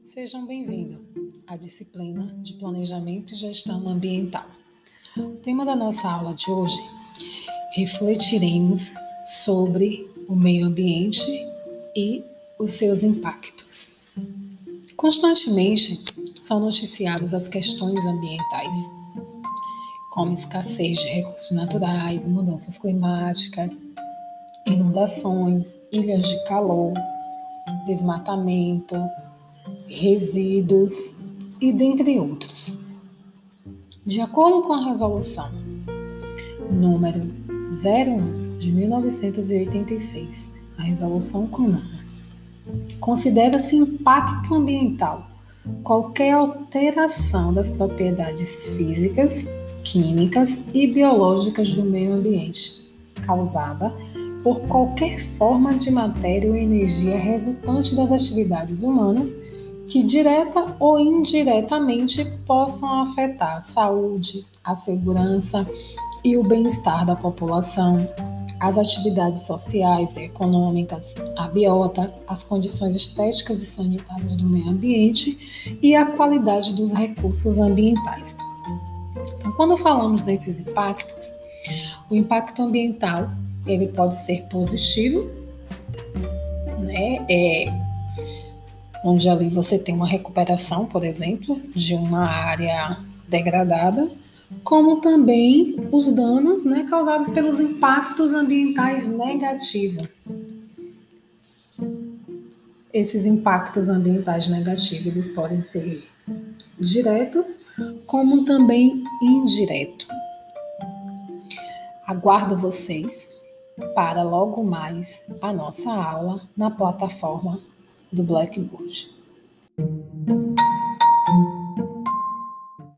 Sejam bem-vindos à disciplina de Planejamento e Gestão Ambiental. O tema da nossa aula de hoje refletiremos sobre o meio ambiente e os seus impactos. Constantemente são noticiadas as questões ambientais, como escassez de recursos naturais, mudanças climáticas, inundações, ilhas de calor, desmatamento, resíduos e dentre outros. De acordo com a resolução número 01 de 1986, a resolução CONAMA, considera-se impacto ambiental qualquer alteração das propriedades físicas, químicas e biológicas do meio ambiente causada por qualquer forma de matéria ou energia resultante das atividades humanas que direta ou indiretamente possam afetar a saúde, a segurança e o bem-estar da população, as atividades sociais e econômicas, a biota, as condições estéticas e sanitárias do meio ambiente e a qualidade dos recursos ambientais. Então, quando falamos desses impactos, o impacto ambiental ele pode ser positivo, né? É, onde ali você tem uma recuperação, por exemplo, de uma área degradada, como também os danos né, causados pelos impactos ambientais negativos. Esses impactos ambientais negativos eles podem ser diretos, como também indiretos. Aguardo vocês para logo mais a nossa aula na plataforma do Blackboard.